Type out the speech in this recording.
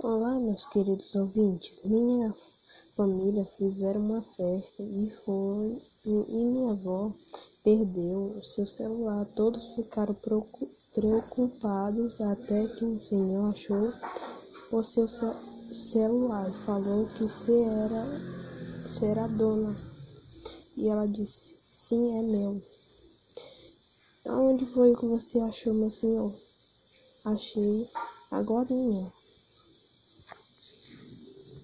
Olá, meus queridos ouvintes. Minha família fizeram uma festa e foi e minha avó perdeu o seu celular. Todos ficaram preocupados até que um senhor achou o seu celular e falou que se era, será dona. E ela disse: Sim, é meu. Onde foi que você achou, meu senhor? Achei agora. mesmo.